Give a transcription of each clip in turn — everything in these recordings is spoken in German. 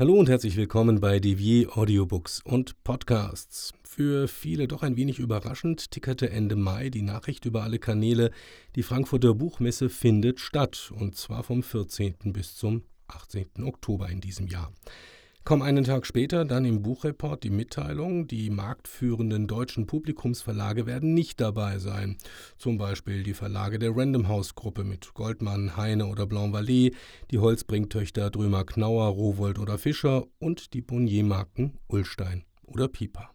Hallo und herzlich willkommen bei Devier Audiobooks und Podcasts. Für viele doch ein wenig überraschend tickerte Ende Mai die Nachricht über alle Kanäle, die Frankfurter Buchmesse findet statt, und zwar vom 14. bis zum 18. Oktober in diesem Jahr. Kaum einen Tag später dann im Buchreport die Mitteilung, die marktführenden deutschen Publikumsverlage werden nicht dabei sein. Zum Beispiel die Verlage der Random House Gruppe mit Goldmann, Heine oder Blanc-Vallée, die Holzbringtöchter Drömer Knauer, Rowold oder Fischer und die Bonnier-Marken Ullstein oder Pieper.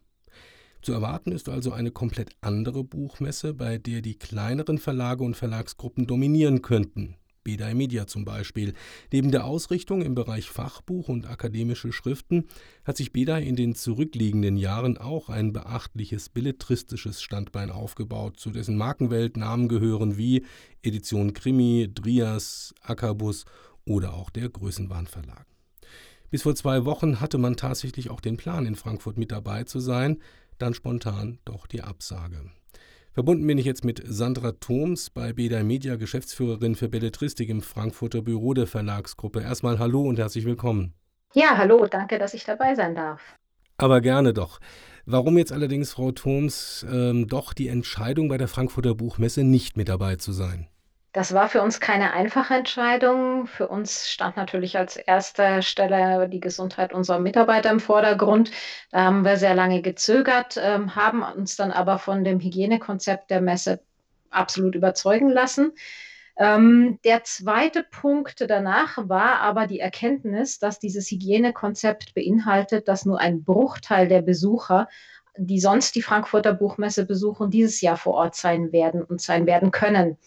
Zu erwarten ist also eine komplett andere Buchmesse, bei der die kleineren Verlage und Verlagsgruppen dominieren könnten. Beda Media zum Beispiel. Neben der Ausrichtung im Bereich Fachbuch und akademische Schriften hat sich Beda in den zurückliegenden Jahren auch ein beachtliches belletristisches Standbein aufgebaut, zu dessen Markenwelt Namen gehören wie Edition Krimi, Drias, Akabus oder auch der Größenwahn Verlag. Bis vor zwei Wochen hatte man tatsächlich auch den Plan, in Frankfurt mit dabei zu sein, dann spontan doch die Absage. Verbunden bin ich jetzt mit Sandra Thoms bei Beda Media, Geschäftsführerin für Belletristik im Frankfurter Büro der Verlagsgruppe. Erstmal hallo und herzlich willkommen. Ja, hallo, danke, dass ich dabei sein darf. Aber gerne doch. Warum jetzt allerdings, Frau Thoms, ähm, doch die Entscheidung bei der Frankfurter Buchmesse nicht mit dabei zu sein? Das war für uns keine einfache Entscheidung. Für uns stand natürlich als erster Stelle die Gesundheit unserer Mitarbeiter im Vordergrund. Da haben wir sehr lange gezögert, ähm, haben uns dann aber von dem Hygienekonzept der Messe absolut überzeugen lassen. Ähm, der zweite Punkt danach war aber die Erkenntnis, dass dieses Hygienekonzept beinhaltet, dass nur ein Bruchteil der Besucher, die sonst die Frankfurter Buchmesse besuchen, dieses Jahr vor Ort sein werden und sein werden können.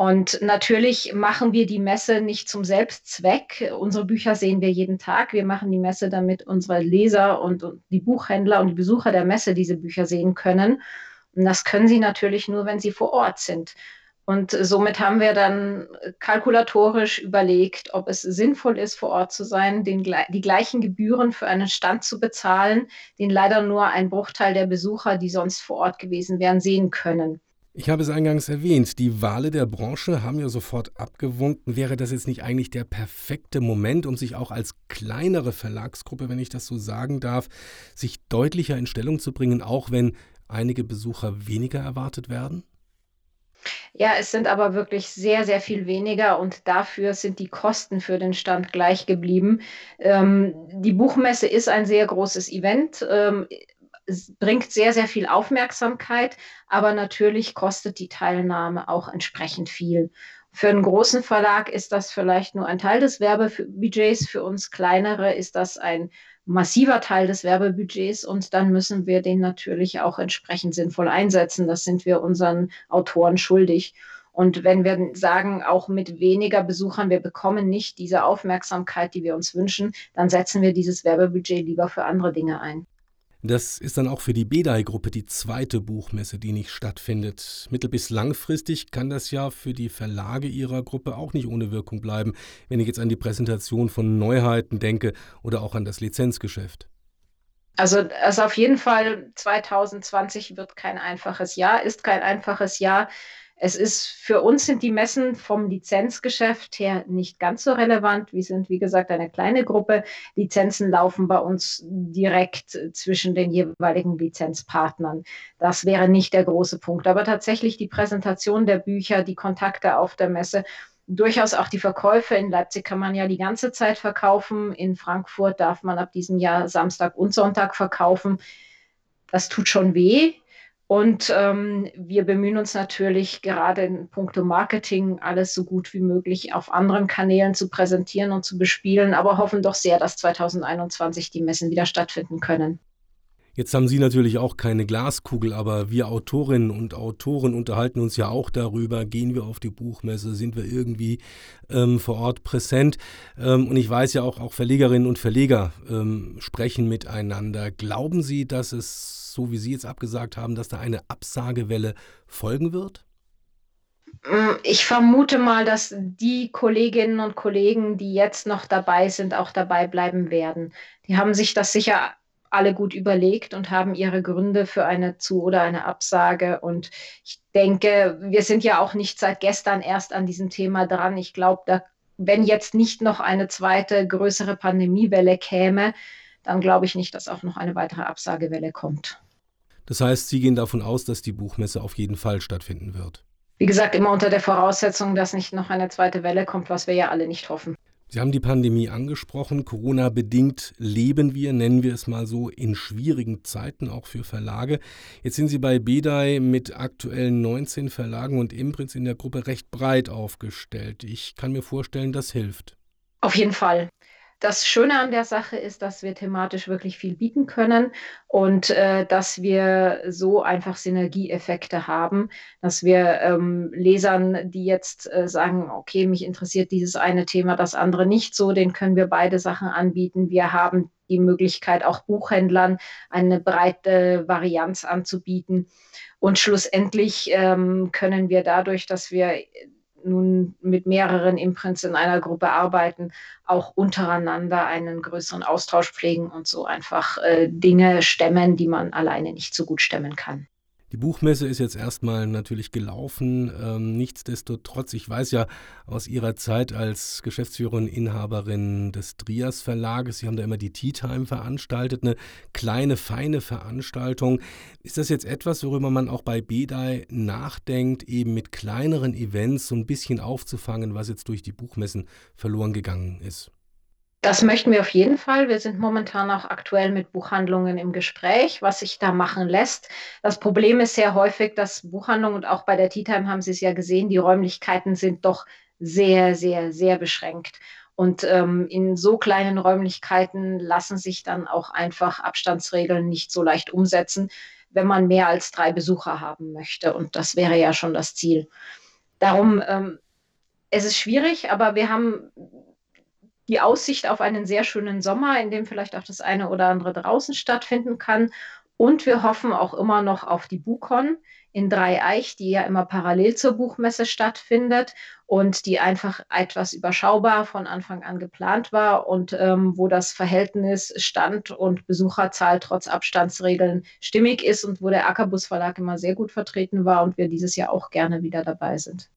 Und natürlich machen wir die Messe nicht zum Selbstzweck. Unsere Bücher sehen wir jeden Tag. Wir machen die Messe, damit unsere Leser und, und, die Buchhändler und die Besucher der Messe diese Bücher sehen können. Und das können sie natürlich nur, wenn sie vor Ort sind. Und somit haben wir dann kalkulatorisch überlegt, ob es sinnvoll ist, vor Ort zu sein, den, die gleichen Gebühren für einen Stand zu bezahlen, den leider nur ein Bruchteil der Besucher, die sonst vor Ort gewesen wären, sehen können. Ich habe es eingangs erwähnt, die Wale der Branche haben ja sofort abgewunken. Wäre das jetzt nicht eigentlich der perfekte Moment, um sich auch als kleinere Verlagsgruppe, wenn ich das so sagen darf, sich deutlicher in Stellung zu bringen, auch wenn einige Besucher weniger erwartet werden? Ja, es sind aber wirklich sehr, sehr viel weniger und dafür sind die Kosten für den Stand gleich geblieben. Ähm, die Buchmesse ist ein sehr großes Event. Ähm, es bringt sehr, sehr viel Aufmerksamkeit, aber natürlich kostet die Teilnahme auch entsprechend viel. Für einen großen Verlag ist das vielleicht nur ein Teil des Werbebudgets, für uns kleinere ist das ein massiver Teil des Werbebudgets und dann müssen wir den natürlich auch entsprechend sinnvoll einsetzen. Das sind wir unseren Autoren schuldig. Und wenn wir sagen, auch mit weniger Besuchern, wir bekommen nicht diese Aufmerksamkeit, die wir uns wünschen, dann setzen wir dieses Werbebudget lieber für andere Dinge ein. Das ist dann auch für die Bedei-Gruppe die zweite Buchmesse, die nicht stattfindet. Mittel- bis langfristig kann das ja für die Verlage ihrer Gruppe auch nicht ohne Wirkung bleiben, wenn ich jetzt an die Präsentation von Neuheiten denke oder auch an das Lizenzgeschäft. Also, also auf jeden Fall 2020 wird kein einfaches Jahr, ist kein einfaches Jahr. Es ist für uns sind die Messen vom Lizenzgeschäft her nicht ganz so relevant. Wir sind, wie gesagt, eine kleine Gruppe. Lizenzen laufen bei uns direkt zwischen den jeweiligen Lizenzpartnern. Das wäre nicht der große Punkt. Aber tatsächlich die Präsentation der Bücher, die Kontakte auf der Messe, durchaus auch die Verkäufe. In Leipzig kann man ja die ganze Zeit verkaufen. In Frankfurt darf man ab diesem Jahr Samstag und Sonntag verkaufen. Das tut schon weh. Und ähm, wir bemühen uns natürlich gerade in puncto Marketing alles so gut wie möglich auf anderen Kanälen zu präsentieren und zu bespielen, aber hoffen doch sehr, dass 2021 die Messen wieder stattfinden können. Jetzt haben Sie natürlich auch keine Glaskugel, aber wir Autorinnen und Autoren unterhalten uns ja auch darüber, gehen wir auf die Buchmesse, sind wir irgendwie ähm, vor Ort präsent. Ähm, und ich weiß ja auch, auch Verlegerinnen und Verleger ähm, sprechen miteinander. Glauben Sie, dass es, so wie Sie jetzt abgesagt haben, dass da eine Absagewelle folgen wird? Mm, ich vermute mal, dass die Kolleginnen und Kollegen, die jetzt noch dabei sind, auch dabei bleiben werden. Die haben sich das sicher alle gut überlegt und haben ihre Gründe für eine Zu- oder eine Absage. Und ich denke, wir sind ja auch nicht seit gestern erst an diesem Thema dran. Ich glaube, da wenn jetzt nicht noch eine zweite größere Pandemiewelle käme, dann glaube ich nicht, dass auch noch eine weitere Absagewelle kommt. Das heißt, Sie gehen davon aus, dass die Buchmesse auf jeden Fall stattfinden wird. Wie gesagt, immer unter der Voraussetzung, dass nicht noch eine zweite Welle kommt, was wir ja alle nicht hoffen. Sie haben die Pandemie angesprochen. Corona-bedingt leben wir, nennen wir es mal so, in schwierigen Zeiten, auch für Verlage. Jetzt sind Sie bei BEDAI mit aktuellen 19 Verlagen und Imprints in der Gruppe recht breit aufgestellt. Ich kann mir vorstellen, das hilft. Auf jeden Fall. Das Schöne an der Sache ist, dass wir thematisch wirklich viel bieten können und äh, dass wir so einfach Synergieeffekte haben, dass wir ähm, Lesern, die jetzt äh, sagen, okay, mich interessiert dieses eine Thema, das andere nicht so, den können wir beide Sachen anbieten. Wir haben die Möglichkeit, auch Buchhändlern eine breite Varianz anzubieten. Und schlussendlich ähm, können wir dadurch, dass wir nun mit mehreren Imprints in einer Gruppe arbeiten, auch untereinander einen größeren Austausch pflegen und so einfach äh, Dinge stemmen, die man alleine nicht so gut stemmen kann. Die Buchmesse ist jetzt erstmal natürlich gelaufen. Ähm, nichtsdestotrotz, ich weiß ja aus Ihrer Zeit als Geschäftsführerin, Inhaberin des Trias Verlages, Sie haben da immer die Tea Time veranstaltet, eine kleine, feine Veranstaltung. Ist das jetzt etwas, worüber man auch bei BEDAI nachdenkt, eben mit kleineren Events so ein bisschen aufzufangen, was jetzt durch die Buchmessen verloren gegangen ist? Das möchten wir auf jeden Fall. Wir sind momentan auch aktuell mit Buchhandlungen im Gespräch, was sich da machen lässt. Das Problem ist sehr häufig, dass Buchhandlungen und auch bei der Tea Time haben Sie es ja gesehen, die Räumlichkeiten sind doch sehr, sehr, sehr beschränkt. Und ähm, in so kleinen Räumlichkeiten lassen sich dann auch einfach Abstandsregeln nicht so leicht umsetzen, wenn man mehr als drei Besucher haben möchte. Und das wäre ja schon das Ziel. Darum, ähm, es ist schwierig, aber wir haben die Aussicht auf einen sehr schönen Sommer, in dem vielleicht auch das eine oder andere draußen stattfinden kann. Und wir hoffen auch immer noch auf die Bukon in Dreieich, die ja immer parallel zur Buchmesse stattfindet und die einfach etwas überschaubar von Anfang an geplant war und ähm, wo das Verhältnis Stand und Besucherzahl trotz Abstandsregeln stimmig ist und wo der Ackerbus Verlag immer sehr gut vertreten war und wir dieses Jahr auch gerne wieder dabei sind.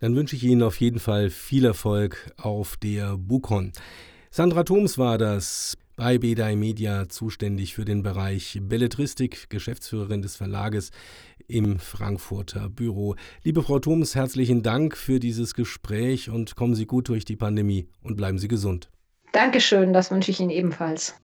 Dann wünsche ich Ihnen auf jeden Fall viel Erfolg auf der Bukon. Sandra Thoms war das bei BDI Media zuständig für den Bereich Belletristik, Geschäftsführerin des Verlages im Frankfurter Büro. Liebe Frau Thoms, herzlichen Dank für dieses Gespräch und kommen Sie gut durch die Pandemie und bleiben Sie gesund. Dankeschön, das wünsche ich Ihnen ebenfalls.